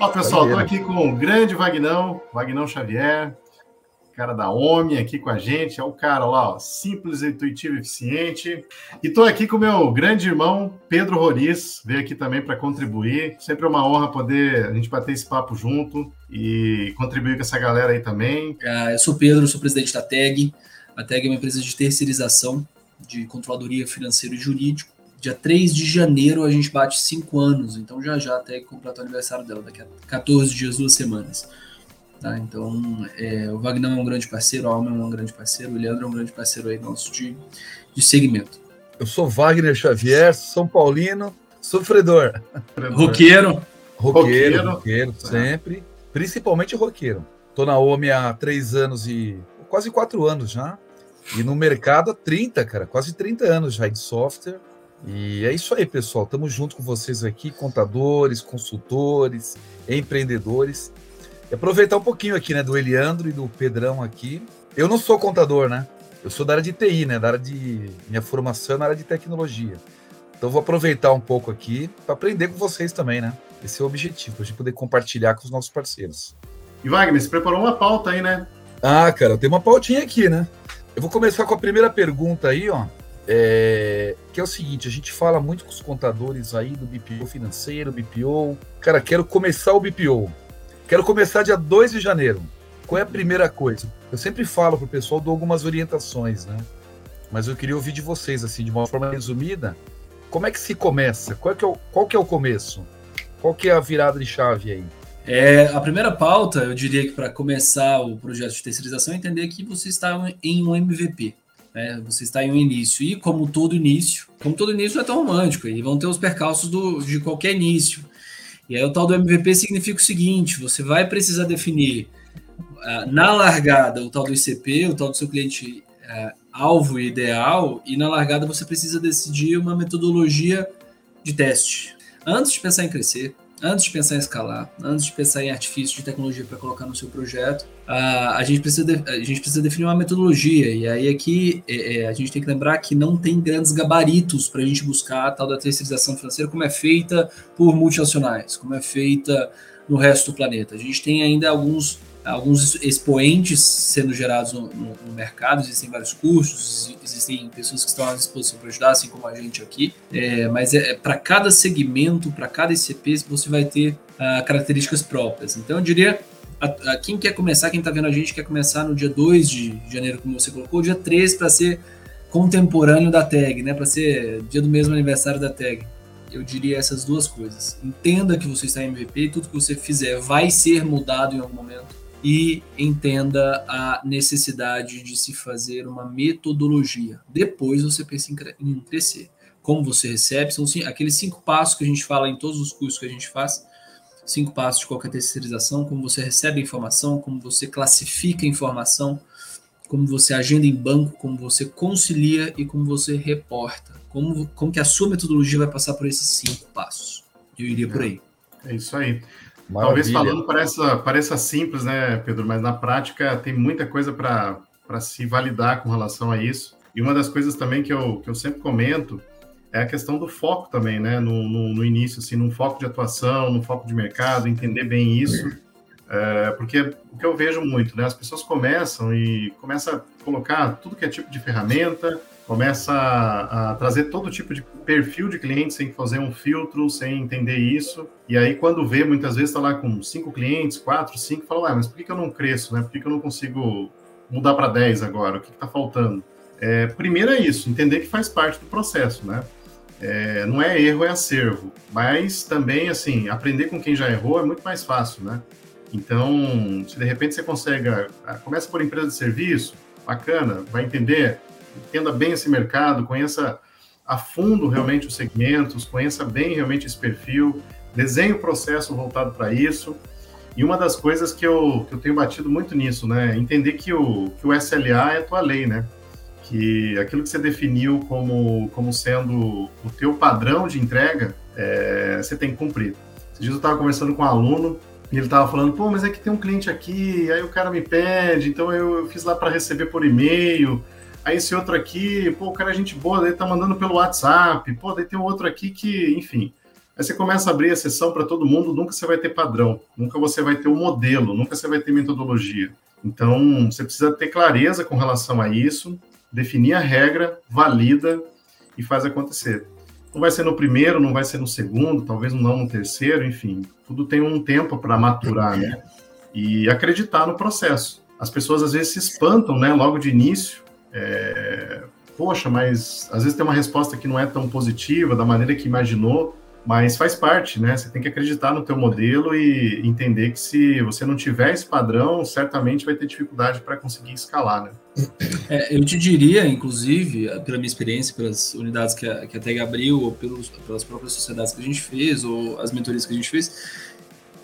Ó, pessoal, estou aqui com o grande Vagnão, Vagnão Xavier, cara da OMI aqui com a gente. É o cara lá, ó, simples, intuitivo e eficiente. E estou aqui com o meu grande irmão, Pedro Roriz, veio aqui também para contribuir. Sempre é uma honra poder a gente bater esse papo junto e contribuir com essa galera aí também. Uh, eu sou Pedro, sou presidente da TEG. A TEG é uma empresa de terceirização de controladoria financeiro e jurídico. Dia 3 de janeiro a gente bate 5 anos, então já já a TEG completa o aniversário dela, daqui a 14 dias, duas semanas. Tá? Então, é, o Wagner é um grande parceiro, o Alma é um grande parceiro, o Leandro é um grande parceiro aí nosso de, de segmento. Eu sou Wagner Xavier, São Paulino, sofredor. Roqueiro. Roqueiro, roqueiro, tá. sempre. Principalmente roqueiro. Tô na OMI há três anos e quase quatro anos já. E no mercado há 30, cara, quase 30 anos já de software. E é isso aí, pessoal. Estamos junto com vocês aqui, contadores, consultores, empreendedores. E aproveitar um pouquinho aqui, né, do Eliandro e do Pedrão aqui. Eu não sou contador, né? Eu sou da área de TI, né? Da área de. Minha formação é na área de tecnologia. Então vou aproveitar um pouco aqui para aprender com vocês também, né? Esse é o objetivo, a gente poder compartilhar com os nossos parceiros. E Wagner, você preparou uma pauta aí, né? Ah, cara, eu tenho uma pautinha aqui, né? Eu vou começar com a primeira pergunta aí, ó. É, que é o seguinte, a gente fala muito com os contadores aí do BPO financeiro, BPO. Cara, quero começar o BPO. Quero começar dia 2 de janeiro. Qual é a primeira coisa? Eu sempre falo pro pessoal, dou algumas orientações, né? Mas eu queria ouvir de vocês, assim, de uma forma resumida, como é que se começa? Qual, é que é, o, qual que é o começo? Qual que é a virada de chave aí? É, a primeira pauta, eu diria que para começar o projeto de terceirização, é entender que você está em um MVP. Né? Você está em um início. E como todo início, como todo início é tão romântico, e vão ter os percalços do, de qualquer início. E aí o tal do MVP significa o seguinte: você vai precisar definir uh, na largada o tal do ICP, o tal do seu cliente uh, alvo ideal, e na largada você precisa decidir uma metodologia de teste. Antes de pensar em crescer, antes de pensar em escalar, antes de pensar em artifício de tecnologia para colocar no seu projeto, a, gente precisa de, a gente precisa definir uma metodologia. E aí aqui é, é, a gente tem que lembrar que não tem grandes gabaritos para a gente buscar a tal da terceirização financeira como é feita por multinacionais, como é feita no resto do planeta. A gente tem ainda alguns alguns expoentes sendo gerados no, no, no, mercado, existem vários cursos, existem pessoas que estão à disposição para ajudar, assim como a gente aqui, é, mas é, é para cada segmento, para cada ICP, você vai ter uh, características próprias. Então, eu diria, a, a, quem quer começar, quem está vendo a gente, quer começar no dia 2 de janeiro, como você colocou, dia 3 para ser contemporâneo da tag, né, para ser dia do mesmo aniversário da tag eu diria essas duas coisas. Entenda que você está em MVP e tudo que você fizer vai ser mudado em algum momento e entenda a necessidade de se fazer uma metodologia. Depois você pensa em crescer. Como você recebe, são aqueles cinco passos que a gente fala em todos os cursos que a gente faz, cinco passos de qualquer terceirização, como você recebe a informação, como você classifica a informação, como você agenda em banco, como você concilia e como você reporta. Como, como que a sua metodologia vai passar por esses cinco passos. Eu iria por aí. É isso aí. Maravilha. Talvez falando pareça, pareça simples, né, Pedro? Mas na prática tem muita coisa para se validar com relação a isso. E uma das coisas também que eu, que eu sempre comento é a questão do foco também, né? No, no, no início, assim, num foco de atuação, num foco de mercado, entender bem isso. É, porque o que eu vejo muito, né? As pessoas começam e começam a colocar tudo que é tipo de ferramenta, começa a, a, trazer todo tipo de perfil de cliente sem fazer um filtro, sem entender isso. E aí, quando vê, muitas vezes está lá com cinco clientes, quatro, cinco, fala, ah, mas por que, que eu não cresço, né? Por que, que eu não consigo mudar para 10 agora? O que está faltando? É, primeiro é isso, entender que faz parte do processo, né? É, não é erro, é acervo. Mas também, assim, aprender com quem já errou é muito mais fácil, né? Então, se de repente você consegue, ah, começa por empresa de serviço, bacana, vai entender entenda bem esse mercado, conheça a fundo realmente os segmentos, conheça bem realmente esse perfil, desenhe o processo voltado para isso. E uma das coisas que eu, que eu tenho batido muito nisso, né, é entender que o, que o SLA é a tua lei, né? Que aquilo que você definiu como, como sendo o teu padrão de entrega, é, você tem que cumprir. Esses dias eu estava conversando com um aluno e ele estava falando, pô, mas é que tem um cliente aqui, aí o cara me pede, então eu, eu fiz lá para receber por e-mail, Aí esse outro aqui, pô, o cara é gente boa, daí tá mandando pelo WhatsApp, pô, daí tem outro aqui que, enfim. Aí você começa a abrir a sessão para todo mundo, nunca você vai ter padrão, nunca você vai ter um modelo, nunca você vai ter metodologia. Então, você precisa ter clareza com relação a isso, definir a regra, valida e faz acontecer. Não vai ser no primeiro, não vai ser no segundo, talvez não no terceiro, enfim. Tudo tem um tempo para maturar, né? E acreditar no processo. As pessoas às vezes se espantam, né? Logo de início. É... Poxa, mas às vezes tem uma resposta que não é tão positiva da maneira que imaginou mas faz parte, né? Você tem que acreditar no teu modelo e entender que se você não tiver esse padrão, certamente vai ter dificuldade para conseguir escalar, né? É, eu te diria, inclusive, pela minha experiência, pelas unidades que a, que a TEG abriu, ou pelos, pelas próprias sociedades que a gente fez, ou as mentorias que a gente fez,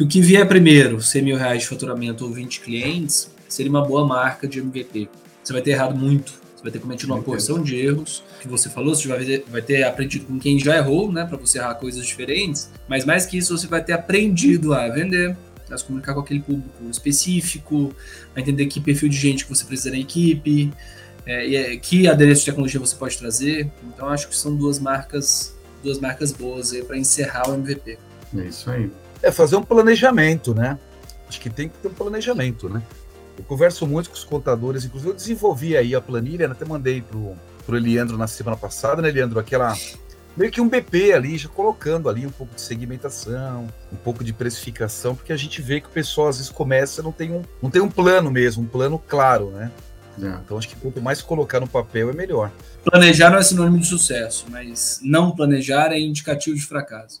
que o que vier primeiro, 100 mil reais de faturamento ou 20 clientes, seria uma boa marca de MVP. Você vai ter errado muito você vai ter cometido uma porção de erros que você falou, você vai ter, vai ter aprendido com quem já errou, né, para você errar coisas diferentes. Mas mais que isso, você vai ter aprendido a vender, a se comunicar com aquele público específico, a entender que perfil de gente que você precisa na equipe, é, é, que adereço de tecnologia você pode trazer. Então acho que são duas marcas, duas marcas boas para encerrar o MVP. É isso aí. É fazer um planejamento, né? Acho que tem que ter um planejamento, né? Eu converso muito com os contadores, inclusive eu desenvolvi aí a planilha, né? até mandei pro, pro Eliandro na semana passada, né, Eliandro? Aquela meio que um BP ali, já colocando ali um pouco de segmentação, um pouco de precificação, porque a gente vê que o pessoal às vezes começa não tem um, não tem um plano mesmo, um plano claro, né? É. Então acho que quanto mais colocar no papel é melhor. Planejar não é sinônimo de sucesso, mas não planejar é indicativo de fracasso.